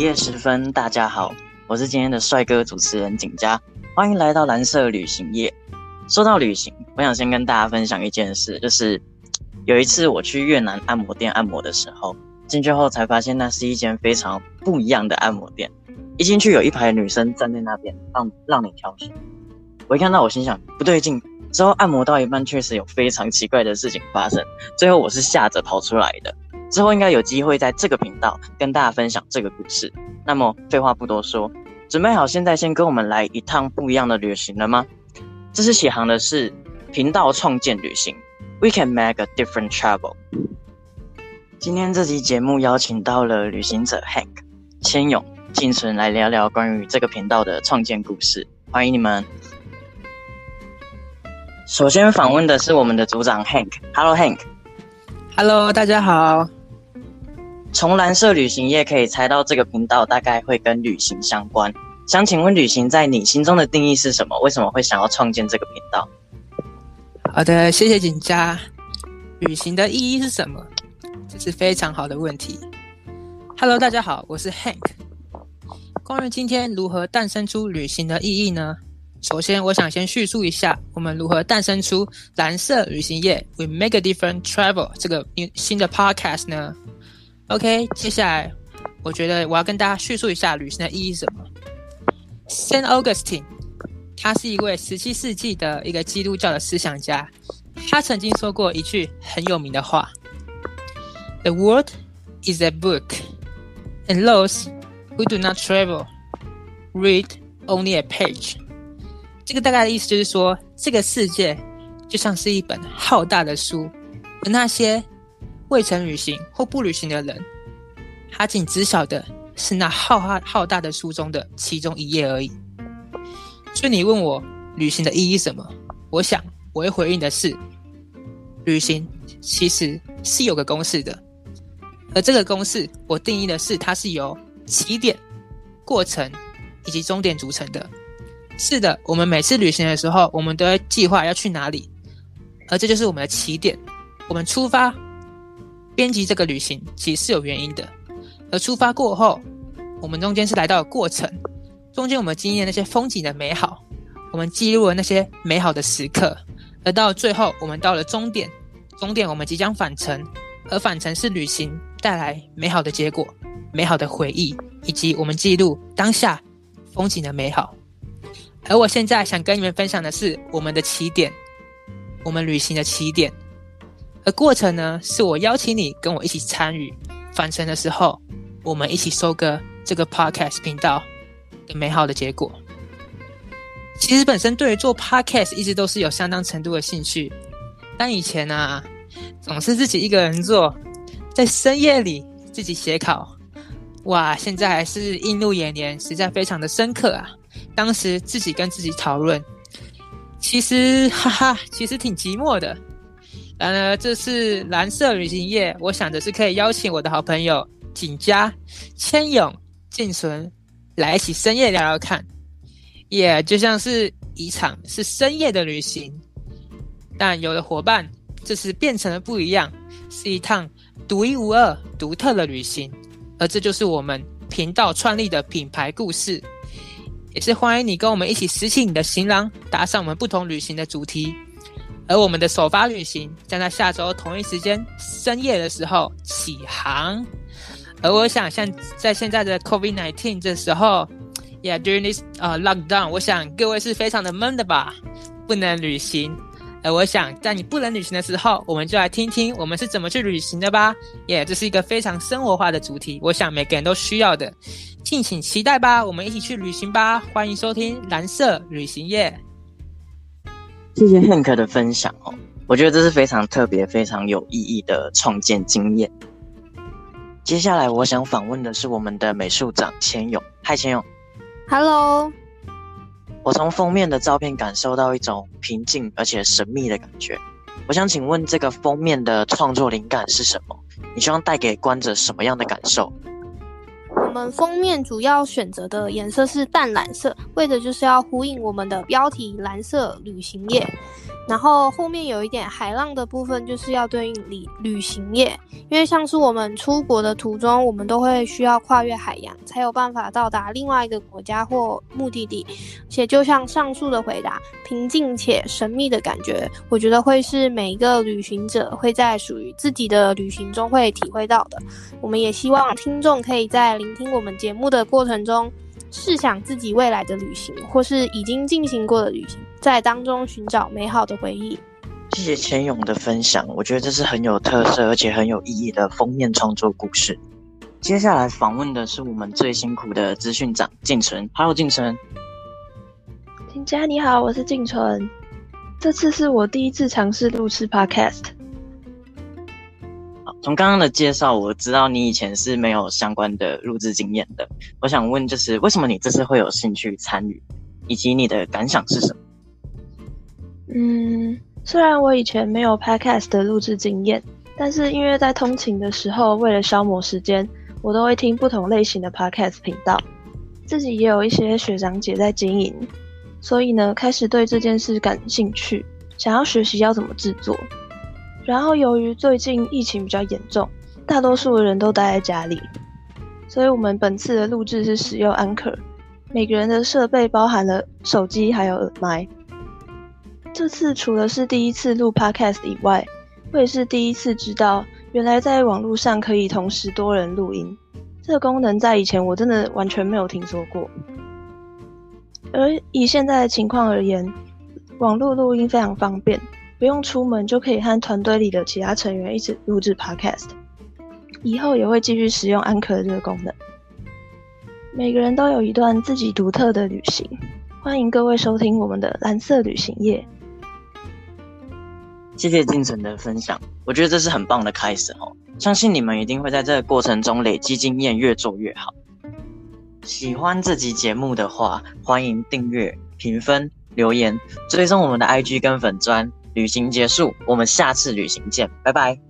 夜时分，大家好，我是今天的帅哥主持人景佳，欢迎来到蓝色旅行夜。说到旅行，我想先跟大家分享一件事，就是有一次我去越南按摩店按摩的时候，进去后才发现那是一间非常不一样的按摩店。一进去有一排女生站在那边，让让你挑选。我一看到，我心想不对劲。之后按摩到一半，确实有非常奇怪的事情发生。最后我是吓着跑出来的。之后应该有机会在这个频道跟大家分享这个故事。那么废话不多说，准备好现在先跟我们来一趟不一样的旅行了吗？这次启航的是频道创建旅行，We can make a different travel。今天这期节目邀请到了旅行者 Hank、千勇、静存来聊聊关于这个频道的创建故事。欢迎你们！首先访问的是我们的组长 Hank。Hello Hank。Hello，大家好。从蓝色旅行业可以猜到，这个频道大概会跟旅行相关。想请问，旅行在你心中的定义是什么？为什么会想要创建这个频道？好的，谢谢锦佳。旅行的意义是什么？这是非常好的问题。Hello，大家好，我是 Hank。关于今天如何诞生出旅行的意义呢？首先，我想先叙述一下我们如何诞生出蓝色旅行业 We Make a Different Travel 这个新的 podcast 呢？OK，接下来我觉得我要跟大家叙述一下旅行的意义是什么。Saint Augustine，他是一位十七世纪的一个基督教的思想家，他曾经说过一句很有名的话：“The world is a book, and those who do not travel read only a page。”这个大概的意思就是说，这个世界就像是一本浩大的书，而那些未曾旅行或不旅行的人，他仅知晓的是那浩浩浩大的书中的其中一页而已。所以你问我旅行的意义什么？我想我会回应的是，旅行其实是有个公式的，而这个公式我定义的是，它是由起点、过程以及终点组成的。是的，我们每次旅行的时候，我们都会计划要去哪里，而这就是我们的起点。我们出发，编辑这个旅行其实是有原因的。而出发过后，我们中间是来到了过程，中间我们经历那些风景的美好，我们记录了那些美好的时刻，而到最后，我们到了终点，终点我们即将返程，而返程是旅行带来美好的结果、美好的回忆，以及我们记录当下风景的美好。而我现在想跟你们分享的是我们的起点，我们旅行的起点。而过程呢，是我邀请你跟我一起参与返程的时候，我们一起收割这个 podcast 频道的美好的结果。其实本身对于做 podcast 一直都是有相当程度的兴趣，但以前呢，总是自己一个人做，在深夜里自己写稿，哇，现在还是映入眼帘，实在非常的深刻啊。当时自己跟自己讨论，其实哈哈，其实挺寂寞的。然而这次蓝色旅行夜，我想的是可以邀请我的好朋友景佳、千勇、静纯来一起深夜聊聊看，也就像是一场是深夜的旅行。但有了伙伴，这次变成了不一样，是一趟独一无二、独特的旅行。而这就是我们频道创立的品牌故事。也是欢迎你跟我们一起拾起你的行囊，搭上我们不同旅行的主题。而我们的首发旅行将在下周同一时间深夜的时候起航。而我想，像在现在的 COVID-19 这时候，Yeah，during this 呃 lockdown，我想各位是非常的闷的吧，不能旅行。而我想，在你不能旅行的时候，我们就来听听我们是怎么去旅行的吧。耶，这是一个非常生活化的主题，我想每个人都需要的。敬请期待吧，我们一起去旅行吧！欢迎收听蓝色旅行夜。谢谢 Hank 的分享哦，我觉得这是非常特别、非常有意义的创建经验。接下来我想访问的是我们的美术长千勇。嗨，千勇。Hello。我从封面的照片感受到一种平静而且神秘的感觉。我想请问，这个封面的创作灵感是什么？你希望带给观者什么样的感受？我们封面主要选择的颜色是淡蓝色，为的就是要呼应我们的标题“蓝色旅行页”。然后后面有一点海浪的部分，就是要对应旅旅行业，因为像是我们出国的途中，我们都会需要跨越海洋，才有办法到达另外一个国家或目的地。且就像上述的回答，平静且神秘的感觉，我觉得会是每一个旅行者会在属于自己的旅行中会体会到的。我们也希望听众可以在聆听我们节目的过程中。试想自己未来的旅行，或是已经进行过的旅行，在当中寻找美好的回忆。谢谢千勇的分享，我觉得这是很有特色而且很有意义的封面创作故事。接下来访问的是我们最辛苦的资讯长静纯。Hello，静纯。景佳你好，我是静纯。这次是我第一次尝试录制 Podcast。从刚刚的介绍，我知道你以前是没有相关的录制经验的。我想问，就是为什么你这次会有兴趣参与，以及你的感想是什么？嗯，虽然我以前没有 podcast 的录制经验，但是因为在通勤的时候，为了消磨时间，我都会听不同类型的 podcast 频道。自己也有一些学长姐在经营，所以呢，开始对这件事感兴趣，想要学习要怎么制作。然后，由于最近疫情比较严重，大多数的人都待在家里，所以我们本次的录制是使用 Anchor。每个人的设备包含了手机还有耳麦。这次除了是第一次录 Podcast 以外，我也是第一次知道，原来在网络上可以同时多人录音。这个功能在以前我真的完全没有听说过。而以现在的情况而言，网络录音非常方便。不用出门就可以和团队里的其他成员一起录制 Podcast，以后也会继续使用安可这个功能。每个人都有一段自己独特的旅行，欢迎各位收听我们的蓝色旅行夜。谢谢金晨的分享，我觉得这是很棒的开始哦，相信你们一定会在这个过程中累积经验，越做越好。喜欢这集节目的话，欢迎订阅、评分、留言，追踪我们的 IG 跟粉砖。旅行结束，我们下次旅行见，拜拜。